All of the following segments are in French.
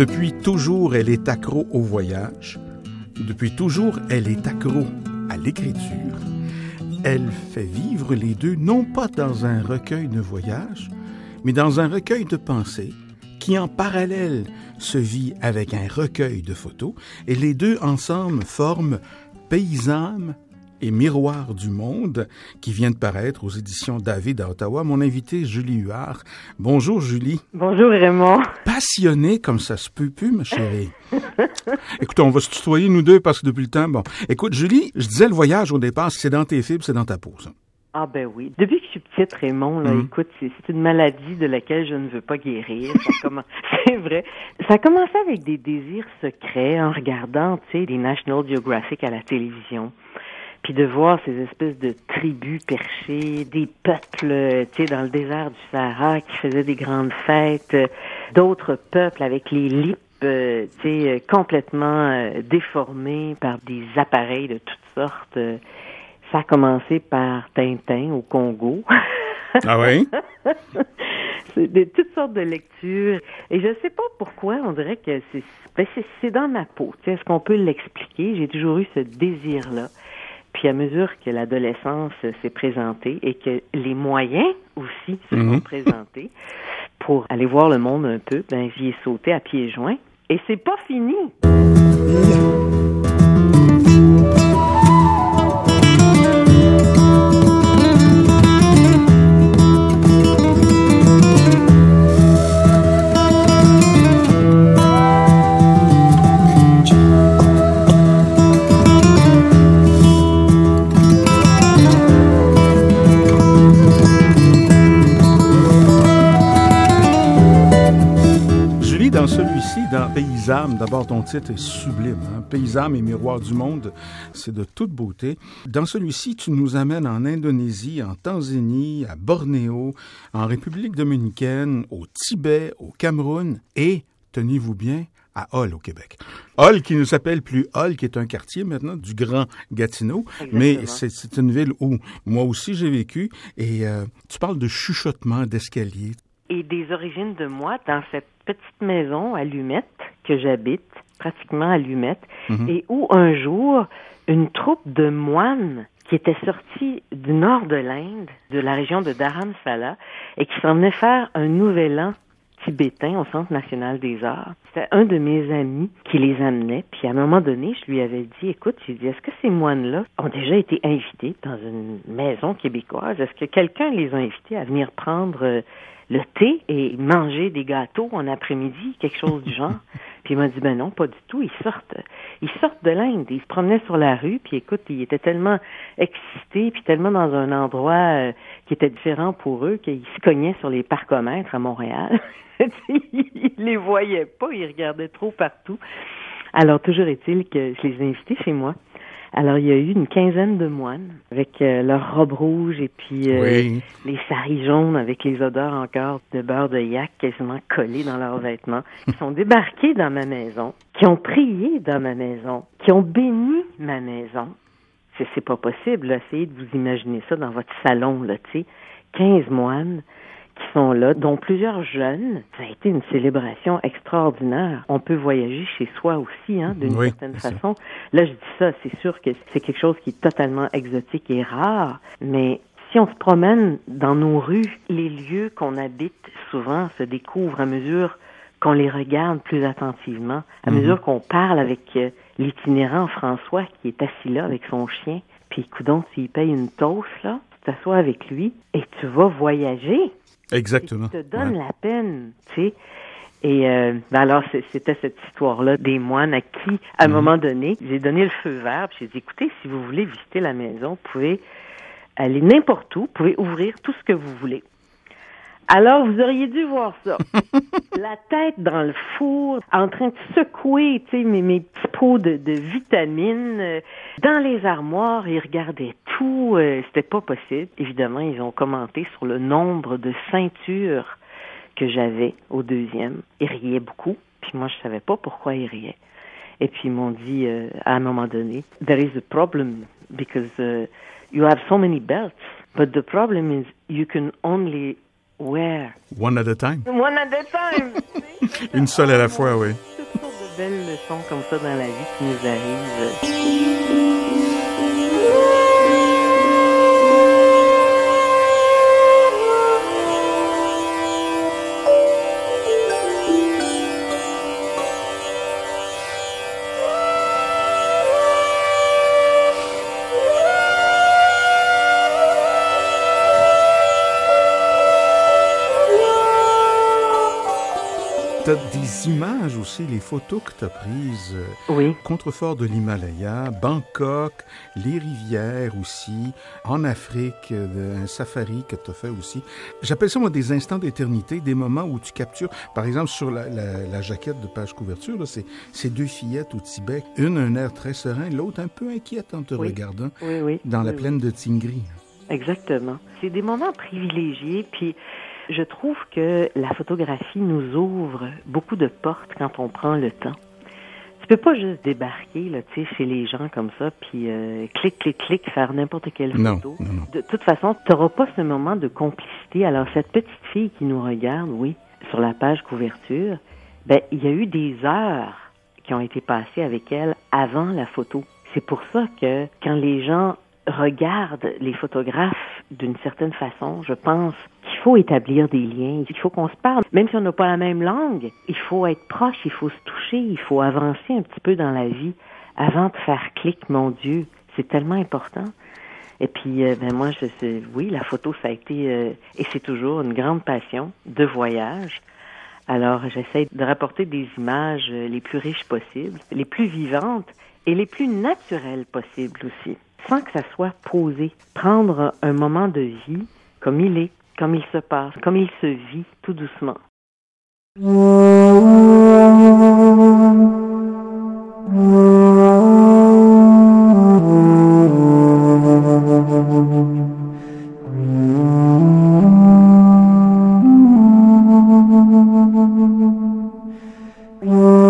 Depuis toujours, elle est accro au voyage. Depuis toujours, elle est accro à l'écriture. Elle fait vivre les deux non pas dans un recueil de voyages, mais dans un recueil de pensées qui en parallèle se vit avec un recueil de photos, et les deux ensemble forment Paysanne et Miroir du Monde, qui vient de paraître aux éditions David à Ottawa. Mon invité, Julie Huard. Bonjour, Julie. Bonjour, Raymond. Passionnée comme ça se peut plus, ma chérie. Écoute, on va se tutoyer, nous deux, parce que depuis le temps, bon. Écoute, Julie, je disais le voyage au départ, c'est dans tes fibres, c'est dans ta peau, ça. Ah ben oui. Depuis que je suis petite, Raymond, là, Mhm. écoute, c'est une maladie de laquelle je ne veux pas guérir. C'est vrai. Ça a commencé avec des désirs secrets en regardant, tu sais, les National Geographic à la télévision. Puis de voir ces espèces de tribus perchées, des peuples, euh, tu sais, dans le désert du Sahara qui faisaient des grandes fêtes, euh, d'autres peuples avec les lips, euh, tu sais, complètement euh, déformés par des appareils de toutes sortes. ça a commencé par Tintin au Congo. Ah oui? c'est de toutes sortes de lectures. Et je sais pas pourquoi, on dirait que c'est ben, c'est- c'est dans ma peau. Tu sais, Est-ce qu'on peut l'expliquer? J'ai toujours eu ce désir-là. Puis à mesure que l'adolescence s'est présentée et que les moyens aussi se sont Mhm. présentés pour aller voir le monde un peu, ben j'y ai sauté à pieds joints. Et c'est pas fini. D'abord ton titre est sublime. Hein? Paysame et Miroir du Monde, c'est de toute beauté. Dans celui-ci, tu nous amènes en Indonésie, en Tanzanie, à Bornéo, en République dominicaine, au Tibet, au Cameroun et, tenez-vous bien, à Hall au Québec. Hall qui ne s'appelle plus Hall, qui est un quartier maintenant du Grand Gatineau, mais Exactement. c'est une ville où moi aussi j'ai vécu et euh, tu parles de chuchotement d'escalier. et des origines de moi dans cette petite maison à Lumette que j'habite, pratiquement à Lumette, Mhm. et où un jour, une troupe de moines qui était sortie du nord de l'Inde, de la région de Dharamsala, et qui s'en venait faire un nouvel an tibétain au Centre national des arts. C'était un de mes amis qui les amenait, puis à un moment donné, je lui avais dit, écoute, j'ai dit, est-ce que ces moines-là ont déjà été invités dans une maison québécoise? Est-ce que quelqu'un les a invités à venir prendre euh, le thé et manger des gâteaux en après-midi, quelque chose du genre? Puis il m'a dit, ben non, pas du tout, ils sortent. Ils sortent de l'Inde, ils se promenaient sur la rue, puis écoute, ils étaient tellement excités, puis tellement dans un endroit euh, qui était différent pour eux, qu'ils se cognaient sur les parcomètres à Montréal. ils les voyaient pas, ils regardaient trop partout. Alors, toujours est-il que je les ai invités chez moi. Alors, il y a eu une quinzaine de moines avec euh, leurs robes rouges et puis euh, Oui. les saris jaunes avec les odeurs encore de beurre de yak quasiment collées dans leurs vêtements, qui sont débarqués dans ma maison, qui ont prié dans ma maison, qui ont béni ma maison. C'est, c'est pas possible, là. essayez de vous imaginer ça dans votre salon, là, tu sais. 15 moines qui sont là, dont plusieurs jeunes. Ça a été une célébration extraordinaire. On peut voyager chez soi aussi, hein, d'une Oui, certaine ça. façon. Là, je dis ça, c'est sûr que c'est quelque chose qui est totalement exotique et rare, mais si on se promène dans nos rues, les lieux qu'on habite souvent se découvrent à mesure qu'on les regarde plus attentivement, à Mhm. mesure qu'on parle avec euh, l'itinérant François qui est assis là avec son chien, puis coudon, s'il paye une toast, là, tu t'assois avec lui et tu vas voyager. Exactement. Qui te donne Ouais. la peine, tu sais. Et euh, ben alors, c'était cette histoire-là des moines à qui, à un Mhm. moment donné, j'ai donné le feu vert, puis j'ai dit, écoutez, si vous voulez visiter la maison, vous pouvez aller n'importe où, vous pouvez ouvrir tout ce que vous voulez. Alors, vous auriez dû voir ça. la tête dans le four, en train de secouer, tu sais, mes, mes petits pots de, de vitamines euh, dans les armoires. Ils regardaient tout. euh, C'était pas possible. Évidemment, ils ont commenté sur le nombre de ceintures que j'avais au deuxième. Ils riaient beaucoup. Puis moi, je savais pas pourquoi ils riaient. Et puis ils m'ont dit euh, à un moment donné, there is a problem because uh, you have so many belts, but the problem is you can only wear One at a time. one at a time. Une seule à la fois, oui. belles leçons comme ça dans la vie qui nous arrivent. Des images aussi, les photos que tu as prises. euh, Oui. Contrefort de l'Himalaya, Bangkok, les rivières aussi, en Afrique, euh, un safari que tu as fait aussi. J'appelle ça, moi, des instants d'éternité, des moments où tu captures, par exemple, sur la, la- la jaquette de page couverture, là, c'est c'est deux fillettes au Tibet, une un air très serein, l'autre un peu inquiète en te Oui. regardant, Oui, oui. dans la plaine de Tingri. Exactement. C'est des moments privilégiés, puis je trouve que la photographie nous ouvre beaucoup de portes quand on prend le temps. Tu peux pas juste débarquer là, tu sais, chez les gens comme ça, puis euh, clic, clic, clic, faire n'importe quelle Non, photo. non, non. De toute façon, tu n'auras pas ce moment de complicité. Alors, cette petite fille qui nous regarde, oui, sur la page couverture, ben, il y a eu des heures qui ont été passées avec elle avant la photo. C'est pour ça que quand les gens regardent les photographes d'une certaine façon, je pense faut établir des liens, il faut qu'on se parle. Même si on n'a pas la même langue, il faut être proche, il faut se toucher, il faut avancer un petit peu dans la vie avant de faire clic, mon Dieu. C'est tellement important. Et puis, euh, ben moi, je sais, oui, la photo, ça a été, euh, et c'est toujours une grande passion de voyage. Alors, j'essaie de rapporter des images euh, les plus riches possibles, les plus vivantes et les plus naturelles possibles aussi, sans que ça soit posé. Prendre un moment de vie comme il est, comme il se passe, comme il se vit, tout doucement.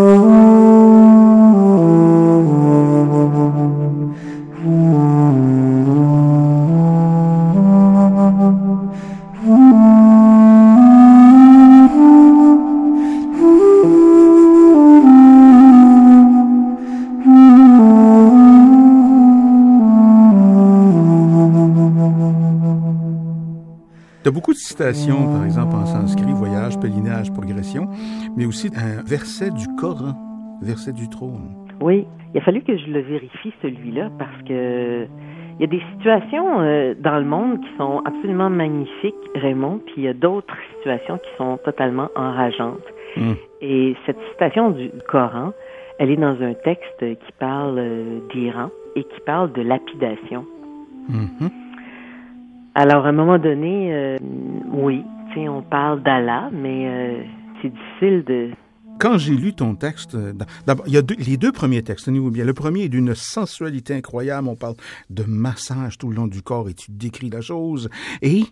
citations, par exemple en sanskrit, voyage, pèlerinage, progression, mais aussi un verset du Coran, verset du trône. Oui, il a fallu que je le vérifie celui-là parce que il y a des situations euh, dans le monde qui sont absolument magnifiques, Raymond, puis il y a d'autres situations qui sont totalement enrageantes. Mm. Et cette citation du Coran, elle est dans un texte qui parle euh, d'Iran et qui parle de lapidation. Mhm. Alors, à un moment donné, euh, oui, on parle d'Allah, mais euh, c'est difficile de, Quand j'ai lu ton texte, euh, d'abord, il y a les deux premiers textes, tenez-vous bien. Le premier est d'une sensualité incroyable, on parle de massage tout le long du corps et tu décris la chose. Et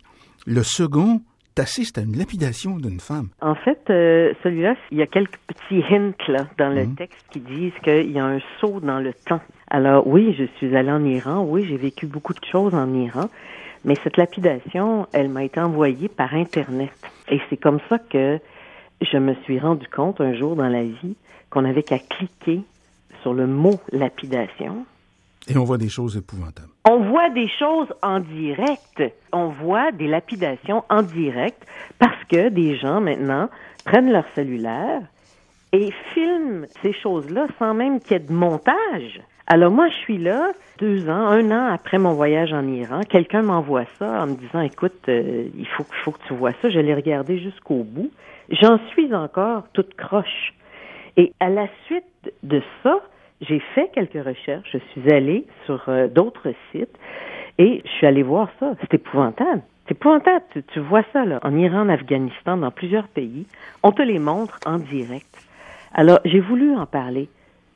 le second, t'assistes à une lapidation d'une femme. En fait, euh, celui-là, il y a quelques petits hints là, dans le Mhm. texte qui disent qu'il y a un saut dans le temps. Alors oui, je suis allée en Iran, oui, j'ai vécu beaucoup de choses en Iran, mais cette lapidation, elle m'a été envoyée par Internet. Et c'est comme ça que je me suis rendu compte un jour dans la vie qu'on avait qu'à cliquer sur le mot lapidation Et on voit des choses épouvantables. on voit des choses en direct. On voit des lapidations en direct parce que des gens maintenant prennent leur cellulaire et filment ces choses-là sans même qu'il y ait de montage. Alors moi, je suis là deux ans, un an après mon voyage en Iran. Quelqu'un m'envoie ça en me disant, écoute, euh, il faut, faut que tu vois ça. Je l'ai regardé jusqu'au bout. J'en suis encore toute croche. Et à la suite de ça, j'ai fait quelques recherches. Je suis allée sur euh, d'autres sites et je suis allée voir ça. C'est épouvantable. C'est épouvantable. Tu, tu vois ça là, en Iran, en Afghanistan, dans plusieurs pays. On te les montre en direct. Alors, j'ai voulu en parler.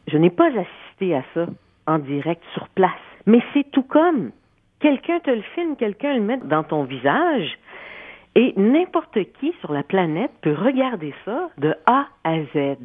Je n'ai pas assisté à ça en direct sur place. Mais c'est tout comme. Quelqu'un te le filme, quelqu'un le met dans ton visage. Et n'importe qui sur la planète peut regarder ça de A à Z.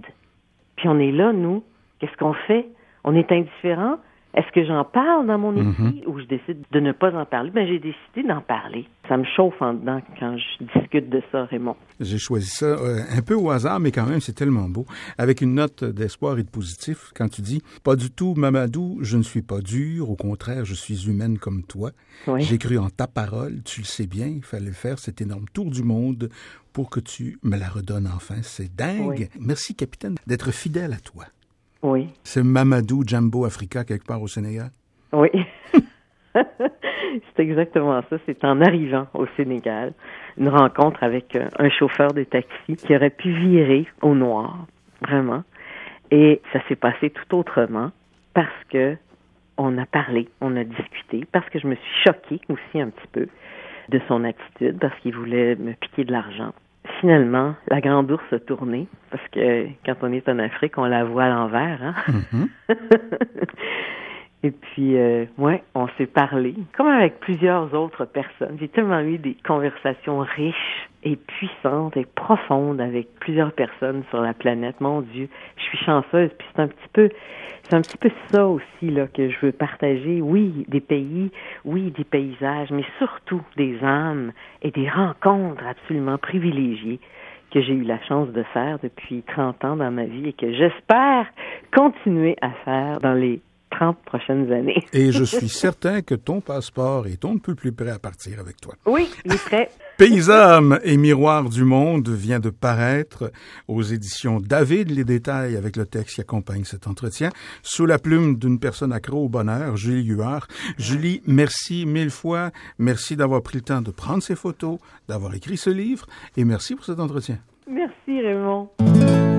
Puis on est là, nous. Qu'est-ce qu'on fait? On est indifférent? Est-ce que j'en parle dans mon Mhm. écrit ou je décide de ne pas en parler? Ben, j'ai décidé d'en parler. Ça me chauffe en dedans quand je discute de ça, Raymond. J'ai choisi ça euh, un peu au hasard, mais quand même, c'est tellement beau. Avec une note d'espoir et de positif, quand tu dis Pas du tout, Mamadou, je ne suis pas dur, au contraire, je suis humaine comme toi. Oui. J'ai cru en ta parole, tu le sais bien, il fallait faire cet énorme tour du monde pour que tu me la redonnes enfin. C'est dingue. Oui. Merci, capitaine, d'être fidèle à toi. Oui. C'est Mamadou Jumbo Africa quelque part au Sénégal? Oui. c'est exactement ça. C'est en arrivant au Sénégal, une rencontre avec euh, un chauffeur de taxi qui aurait pu virer au noir, vraiment. Et ça s'est passé tout autrement parce que on a parlé, on a discuté, parce que je me suis choquée aussi un petit peu de son attitude, parce qu'il voulait me piquer de l'argent. Finalement, la grande ours a tourné, parce que quand on est en Afrique, on la voit à l'envers, hein? Mhm. Et puis, euh, ouais, on s'est parlé, comme avec plusieurs autres personnes. J'ai tellement eu des conversations riches et puissantes et profondes avec plusieurs personnes sur la planète. Mon Dieu, je suis chanceuse. Puis c'est un petit peu, c'est un petit peu ça aussi là que je veux partager. Oui, des pays, oui, des paysages, mais surtout des âmes et des rencontres absolument privilégiées que j'ai eu la chance de faire depuis 30 ans dans ma vie et que j'espère continuer à faire dans les 30 prochaines années. Et je suis certain que ton passeport est on ne peut plus prêt à partir avec toi. Oui, il est prêt. Paysame et Miroir du Monde vient de paraître aux éditions David. Les détails avec le texte qui accompagne cet entretien, sous la plume d'une personne accro au bonheur, Julie Huard. Julie, merci mille fois. Merci d'avoir pris le temps de prendre ces photos, d'avoir écrit ce livre et merci pour cet entretien. Merci Raymond.